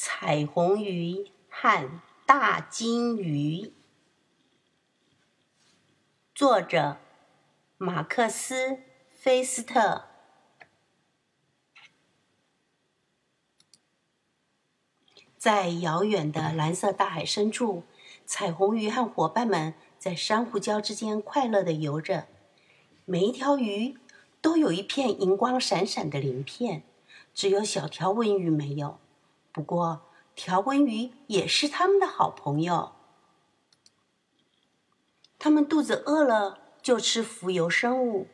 彩虹鱼和大金鱼，作者马克思·菲斯特。在遥远的蓝色大海深处，彩虹鱼和伙伴们在珊瑚礁之间快乐地游着。每一条鱼都有一片银光闪闪的鳞片，只有小条纹鱼没有。不过，条纹鱼也是它们的好朋友。它们肚子饿了就吃浮游生物。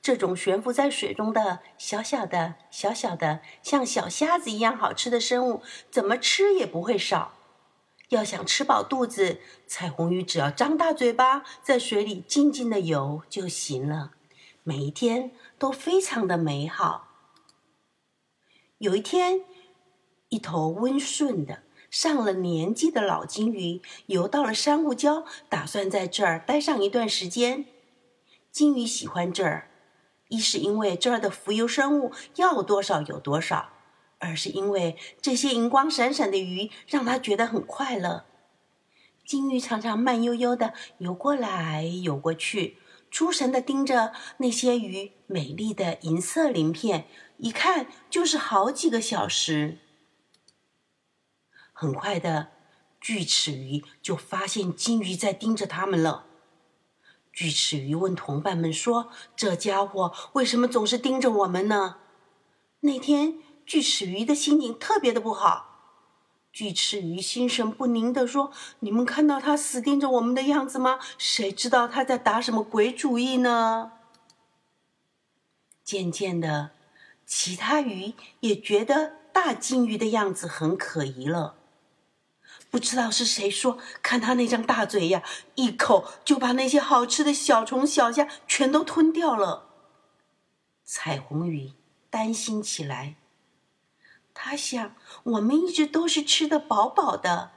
这种悬浮在水中的小小的、小小的，像小虾子一样好吃的生物，怎么吃也不会少。要想吃饱肚子，彩虹鱼只要张大嘴巴，在水里静静的游就行了。每一天都非常的美好。有一天，一头温顺的、上了年纪的老金鱼游到了珊瑚礁，打算在这儿待上一段时间。金鱼喜欢这儿。一是因为这儿的浮游生物要多少有多少，二是因为这些银光闪闪的鱼让它觉得很快乐。金鱼常常慢悠悠的游过来游过去，出神的盯着那些鱼美丽的银色鳞片，一看就是好几个小时。很快的，锯齿鱼就发现金鱼在盯着它们了。锯齿鱼问同伴们说：“这家伙为什么总是盯着我们呢？”那天，锯齿鱼的心情特别的不好。锯齿鱼心神不宁地说：“你们看到他死盯着我们的样子吗？谁知道他在打什么鬼主意呢？”渐渐的，其他鱼也觉得大金鱼的样子很可疑了。不知道是谁说：“看他那张大嘴呀，一口就把那些好吃的小虫小虾全都吞掉了。”彩虹鱼担心起来。他想：“我们一直都是吃得饱饱的，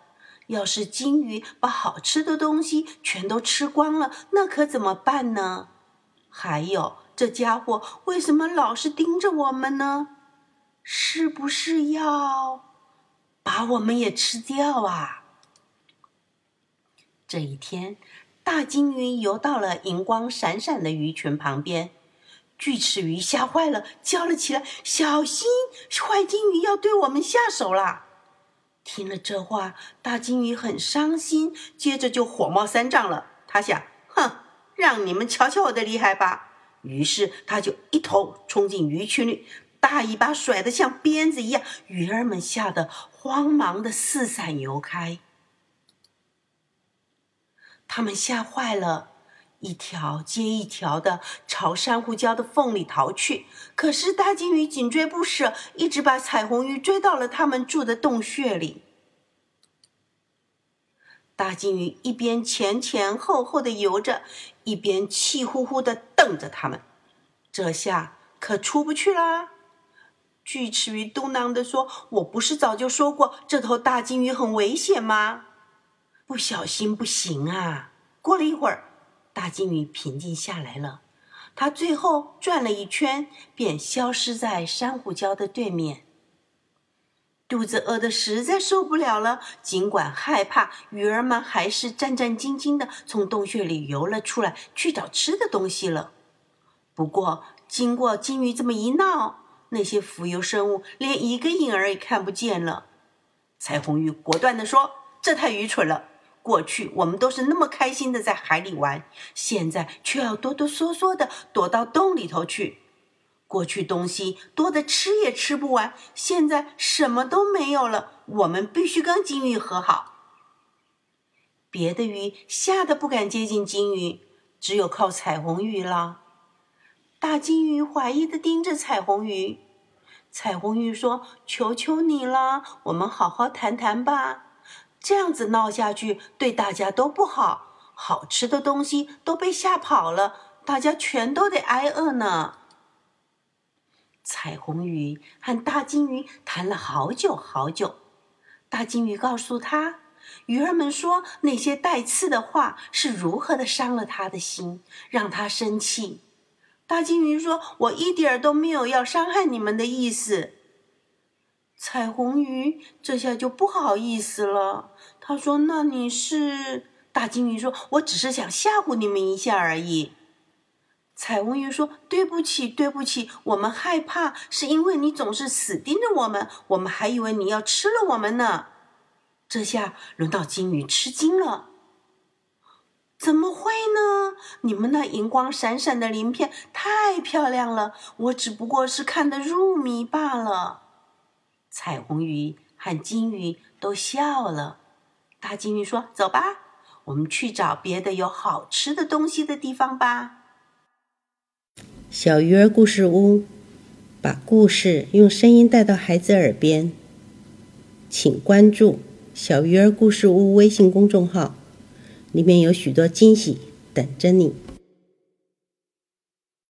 要是金鱼把好吃的东西全都吃光了，那可怎么办呢？还有，这家伙为什么老是盯着我们呢？是不是要……”把我们也吃掉啊！这一天，大金鱼游到了银光闪闪的鱼群旁边，锯齿鱼吓坏了，叫了起来：“小心，坏金鱼要对我们下手了！”听了这话，大金鱼很伤心，接着就火冒三丈了。他想：“哼，让你们瞧瞧我的厉害吧！”于是他就一头冲进鱼群里。大尾巴甩得像鞭子一样，鱼儿们吓得慌忙的四散游开。他们吓坏了，一条接一条的朝珊瑚礁的缝里逃去。可是大金鱼紧追不舍，一直把彩虹鱼追到了他们住的洞穴里。大金鱼一边前前后后的游着，一边气呼呼的瞪着他们。这下可出不去啦！锯齿鱼嘟囔地说：“我不是早就说过这头大金鱼很危险吗？不小心不行啊！”过了一会儿，大金鱼平静下来了。它最后转了一圈，便消失在珊瑚礁的对面。肚子饿得实在受不了了，尽管害怕，鱼儿们还是战战兢兢地从洞穴里游了出来，去找吃的东西了。不过，经过金鱼这么一闹，那些浮游生物连一个影儿也看不见了。彩虹鱼果断地说：“这太愚蠢了！过去我们都是那么开心的在海里玩，现在却要哆哆嗦嗦的躲到洞里头去。过去东西多的吃也吃不完，现在什么都没有了。我们必须跟金鱼和好。”别的鱼吓得不敢接近金鱼，只有靠彩虹鱼了。大金鱼怀疑的盯着彩虹鱼，彩虹鱼说：“求求你了，我们好好谈谈吧。这样子闹下去，对大家都不好。好吃的东西都被吓跑了，大家全都得挨饿呢。”彩虹鱼和大金鱼谈了好久好久。大金鱼告诉他，鱼儿们说那些带刺的话是如何的伤了他的心，让他生气。大金鱼说：“我一点儿都没有要伤害你们的意思。”彩虹鱼这下就不好意思了。他说：“那你是？”大金鱼说：“我只是想吓唬你们一下而已。”彩虹鱼说：“对不起，对不起，我们害怕，是因为你总是死盯着我们，我们还以为你要吃了我们呢。”这下轮到金鱼吃惊了。怎么会呢？你们那银光闪闪的鳞片太漂亮了，我只不过是看得入迷罢了。彩虹鱼和金鱼都笑了。大金鱼说：“走吧，我们去找别的有好吃的东西的地方吧。”小鱼儿故事屋，把故事用声音带到孩子耳边。请关注“小鱼儿故事屋”微信公众号。里面有许多惊喜等着你。